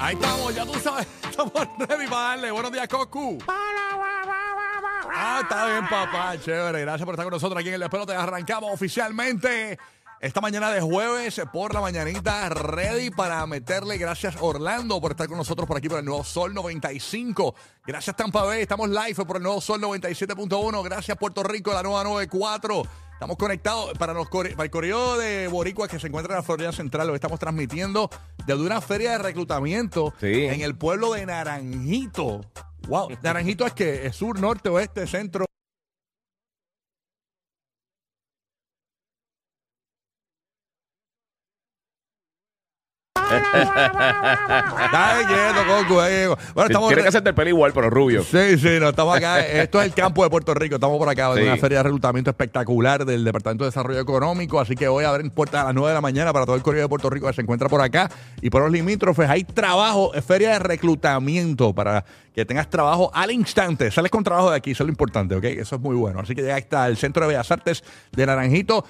Ahí estamos, ya tú sabes, estamos ready para darle. Buenos días, Cocu. Ah, está bien, papá, chévere. Gracias por estar con nosotros aquí en el Despelote. Arrancamos oficialmente esta mañana de jueves por la mañanita, ready para meterle. Gracias, Orlando, por estar con nosotros por aquí por el Nuevo Sol 95. Gracias, Tampa Bay. Estamos live por el Nuevo Sol 97.1. Gracias, Puerto Rico, la nueva 94. Estamos conectados para, los, core- para el correo de Boricua que se encuentra en la Florida Central. Lo estamos transmitiendo desde una feria de reclutamiento Sí. en el pueblo de Naranjito. Wow, Naranjito es que es sur, norte, oeste, centro. Dale quieto, Coco. ahí. Bueno, estamos Tiene que hacerte el pelo igual, pero rubio. Sí, sí, no, estamos acá. Esto es el campo de Puerto Rico. Estamos por acá en Sí. una feria de reclutamiento espectacular del Departamento de Desarrollo Económico. Así que hoy abren puertas a las 9 de la mañana para todo el correo de Puerto Rico que se encuentra por acá. Y por los limítrofes hay trabajo, es feria de reclutamiento para que tengas trabajo al instante. Sales con trabajo de aquí, eso es lo importante, ¿ok? Eso es muy bueno. Así que ya está el Centro de Bellas Artes de Naranjito.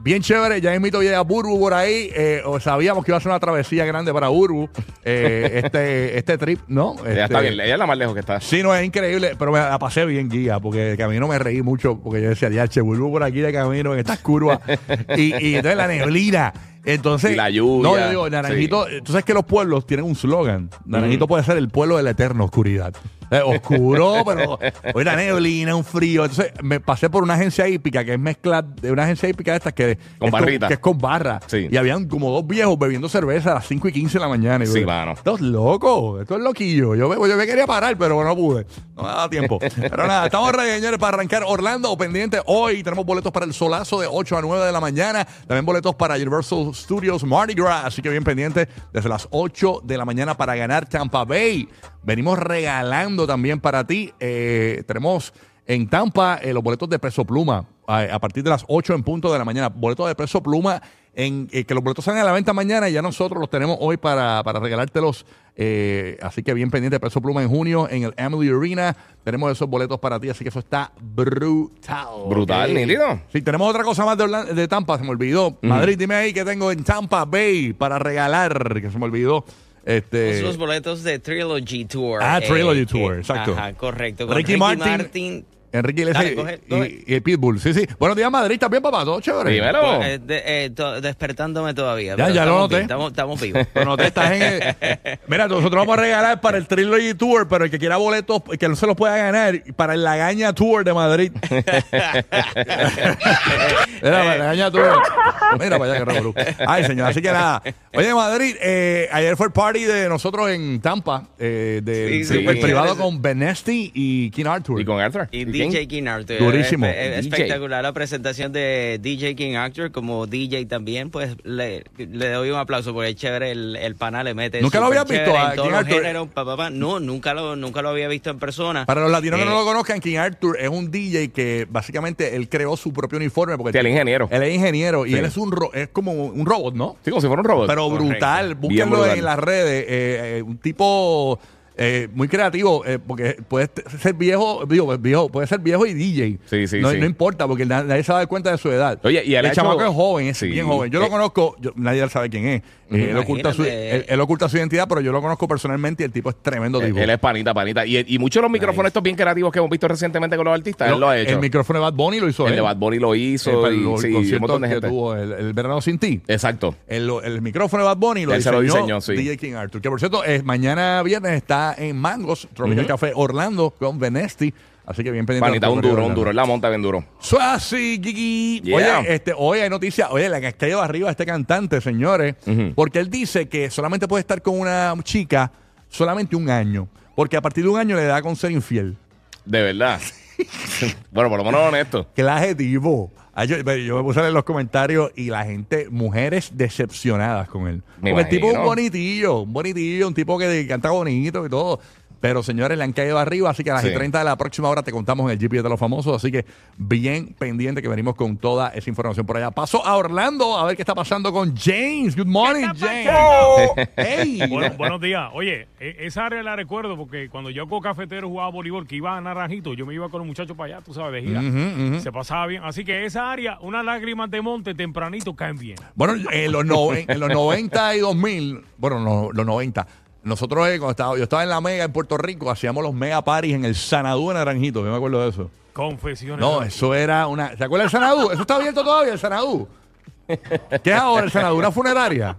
Bien chévere, ya invito a Burbu por ahí. Eh, o sabíamos que iba a ser una travesía grande para Burbu. eh, este, este trip, ¿no? Ella Este- está bien, ella es la más lejos que está. Sí, no, es increíble, pero me la pasé bien guía, porque de camino me reí mucho, porque yo decía, ya, che, vuelvo por aquí de camino en estas curvas. y, y entonces la neblina. Entonces, Y la lluvia, No, yo digo, Naranjito, tú sabes que los pueblos tienen un slogan. Naranjito puede ser el pueblo de la eterna oscuridad. Eh, oscuro, pero hoy la neblina, un frío. Entonces, me pasé por una agencia hípica que es mezcla de una agencia hípica de estas que, Con es barrita. que es con barra. Sí. Y habían como dos viejos bebiendo cerveza a las 5 y 15 de la mañana. Y Sí, mano. Esto es loco, esto es loquillo. Yo, me- yo me quería parar, pero no pude. No me daba tiempo. Pero nada, estamos ready, señores, para arrancar Orlando pendiente. Hoy tenemos boletos para el solazo de 8 a 9 de la mañana. También boletos para Universal Studios Mardi Gras. Así que bien pendiente desde las 8 de la mañana para ganar Tampa Bay. Venimos regalando también para ti. eh, tenemos en Tampa eh, los boletos de peso pluma a, a partir de las 8 en punto de la mañana. Boletos de peso pluma. En, eh, que los boletos salen a la venta mañana y ya nosotros los tenemos hoy para, para regalártelos. eh, así que bien pendiente de peso pluma en junio en el Emily Arena. Tenemos esos boletos para ti, así que eso está brutal. Brutal, Ok. nítido. Sí, tenemos otra cosa más de Tampa, se me olvidó. Madrid, dime ahí que tengo en Tampa Bay para regalar, que se me olvidó. Este, Los boletos de Trilogy Tour. Ah, Trilogy que- Tour, exacto. Ajá, correcto. Con Ricky Ricky, Martin. Martin. Enrique Iglesias Dale, y- coge, y, coge. y el Pitbull. Sí, sí. Buenos días, Madrid. ¿Estás bien, papá? ¿Todo chévere? Dímelo. Pues, eh, de- eh, to- despertándome todavía. Ya, pero ya lo estamos noté. bien, Estamos, estamos vivos. Te estás en el- Mira, nosotros vamos a regalar para el Trilogy Tour, pero el que quiera boletos, que no se los pueda ganar, para el Lagaña Tour de Madrid. Mira, para el Lagaña Tour. Mira para allá que revolú. Ay, señor, así que nada. Oye, Madrid, eh, ayer fue el party de nosotros en Tampa, eh, del Sí, sí. el privado Sí. con Benesti y King Arthur. Y con Arthur. Y quién? DJ King Arthur. Durísimo. Es, es DJ. espectacular la presentación de DJ King Arthur como DJ también. Pues le, le doy un aplauso porque es chévere el, el pana le mete. ¿Nunca lo habías visto a King Arthur? géneros, pa, pa, pa. No, nunca lo, nunca lo había visto en persona. Para los latinos que Eh, no lo conozcan, King Arthur es un DJ que básicamente él creó su propio uniforme. Porque Sí, el ingeniero. Él es ingeniero y Sí. él es un ro- es como un robot, ¿no? Sí, como si fuera un robot. Pero Correcto. brutal. Bien Búsquenlo brutal. en las redes. eh, eh, un tipo eh, muy creativo, eh, porque puede ser viejo, digo, viejo, puede ser viejo y DJ. Sí, sí, no, sí. no importa, porque na- nadie se va a dar cuenta de su edad. Oye, y el hecho- chamaco es joven, es Sí. bien joven. Yo Eh, lo conozco, yo- nadie sabe quién es. Eh, él, oculta su, él- él oculta su identidad, pero yo lo conozco personalmente y el tipo es tremendo Él, tipo. él es panita, panita. Y, y muchos de los micrófonos estos bien creativos que hemos visto recientemente con los artistas, él lo ha hecho. El micrófono de Bad Bunny lo hizo El él. de Bad Bunny lo hizo. Eh, para y, el, sí, un concierto montón de que gente. tuvo el, el verano sin ti. Exacto. El, el micrófono de Bad Bunny lo Él se diseñó, lo diseñó, sí. DJ King Arthur. Que por cierto, mañana viernes está en Mangos, Tropical Café Orlando con Benesti. Así que bien pendiente. Panita, un duro, un duro. La monta bien duro. Suasi, Gigi. Yeah. Oye, este, hoy hay noticias. Oye, la que ha caído arriba este cantante, señores. Porque él dice que solamente puede estar con una chica solamente un año. Porque a partir de un año le da con ser infiel. De verdad. bueno, por lo menos honesto. ¿Qué adjetivo? Ay, Yo, yo me puse a leer los comentarios y la gente, mujeres decepcionadas con él. Me Porque el tipo es un bonitillo, un bonitillo, un tipo que canta bonito y todo. Pero señores, le han caído arriba, así que a las Sí. y 30 de la próxima hora te contamos en el GPS de los famosos. Así que bien pendiente que venimos con toda esa información por allá. Paso a Orlando a ver qué está pasando con James. Good morning, James. Hey. Bueno, buenos días. Oye, e- esa área la recuerdo porque cuando yo con cafetero jugaba voleibol, que iba a Naranjito, yo me iba con los muchachos para allá, tú sabes, de gira. Se pasaba bien. Así que esa área, unas lágrimas de monte tempranito caen bien. Bueno, en los, noven- en los 90 y 2000, bueno, no, los 90, nosotros eh, cuando estaba, yo estaba en la Mega en Puerto Rico, hacíamos los Mega Parties en el Sanadú de Naranjito, yo me acuerdo de eso. Confesiones. No, eso era una... ¿Se acuerda del Sanadú? ¿Eso está abierto todavía, el Sanadú? ¿Qué es ahora el Sanadú? ¿Una funeraria?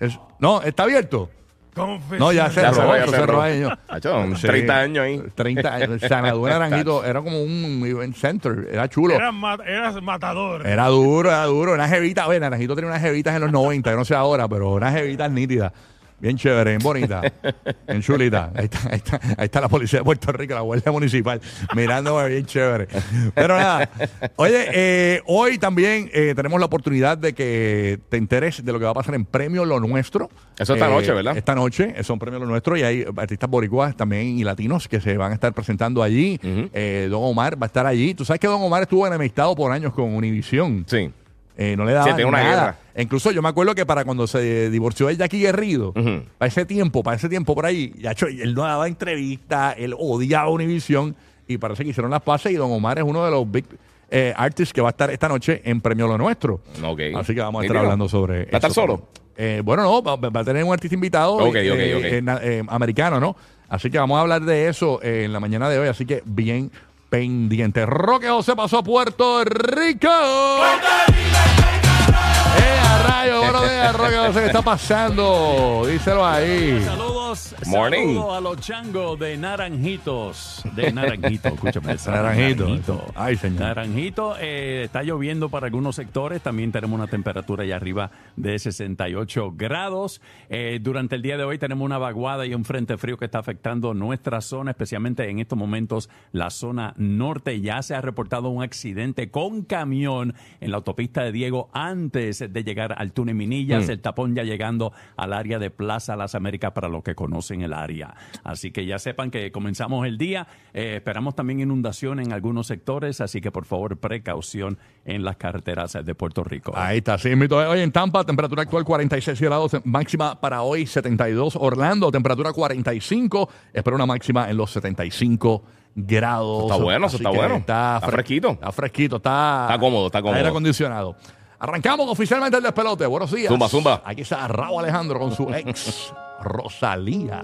Es- no, ¿está abierto? Confesiones. No, ya cerró, cerró, ya eso cerró. cerró años. Hacho, 30 años ahí. 30 años. El Sanadú de Naranjito era como un event center, era chulo. Eras, ma- eras matador. Era duro, era duro. Una jevita, oye, Naranjito tenía unas jevitas en los 90, yo no sé ahora, pero unas jevitas nítidas. Bien chévere, bien bonita, bien chulita. Ahí está, ahí, está, ahí está la policía de Puerto Rico, la Guardia Municipal, mirándome bien chévere. Pero nada, oye, eh, hoy también eh, tenemos la oportunidad de que te enteres de lo que va a pasar en Premio Lo Nuestro. Eso esta Eh, noche, ¿verdad? Esta noche son Premio Lo Nuestro y hay artistas boricuas también y latinos que se van a estar presentando allí. Eh, Don Omar va a estar allí. Tú sabes que Don Omar estuvo enemistado por años con Univision. Sí. Eh, no le daba Sí, tiene una nada. guerra. Incluso yo me acuerdo que para cuando se divorció de Jackie Guerrido, para ese tiempo, para ese tiempo por ahí, ya hecho, él no daba entrevistas, él odiaba Univision y parece que hicieron las pases y Don Omar es uno de los big eh, artists que va a estar esta noche en Premio Lo Nuestro. Ok. Así que vamos a estar hablando sobre ¿Va a estar eso. solo? Eh, bueno, no, va, va a tener un artista invitado Ok, eh, ok, eh, eh, eh, americano, ¿no? Así que vamos a hablar de eso eh, en la mañana de hoy, así que bien pendiente. Roque José pasó a Puerto Rico. ¡Eh, a rayo! Buenos días, Roque ¿qué está pasando? Díselo ahí. Morning. saludos a los changos de Naranjitos. De Naranjito, escúchame. esa- Naranjito. Ay, señor. Naranjito, eh, está lloviendo para algunos sectores. También tenemos una temperatura allá arriba de 68 grados. Eh, durante el día de hoy tenemos una vaguada y un frente frío que está afectando nuestra zona, especialmente en estos momentos la zona norte. Ya se ha reportado un accidente con camión en la autopista de Diego antes de llegar al túnel Minillas. El tapón ya llegando al área de Plaza Las Américas para los que conocen el área. Así que ya sepan que comenzamos el día. Eh, esperamos también inundación en algunos sectores, así que por favor precaución en las carreteras de Puerto Rico. Ahí está, sí, mito. Hoy en Tampa, temperatura actual 46 grados, máxima para hoy 72. Orlando, temperatura 45, espero una máxima en los 75 grados. Está bueno, eso está bueno. Está, Está fre- fresquito. Está fresquito, está... Está cómodo, está cómodo. Aire acondicionado. Arrancamos oficialmente el despelote. Buenos días. Zumba, zumba. Aquí está Raúl Alejandro con su ex Rosalía.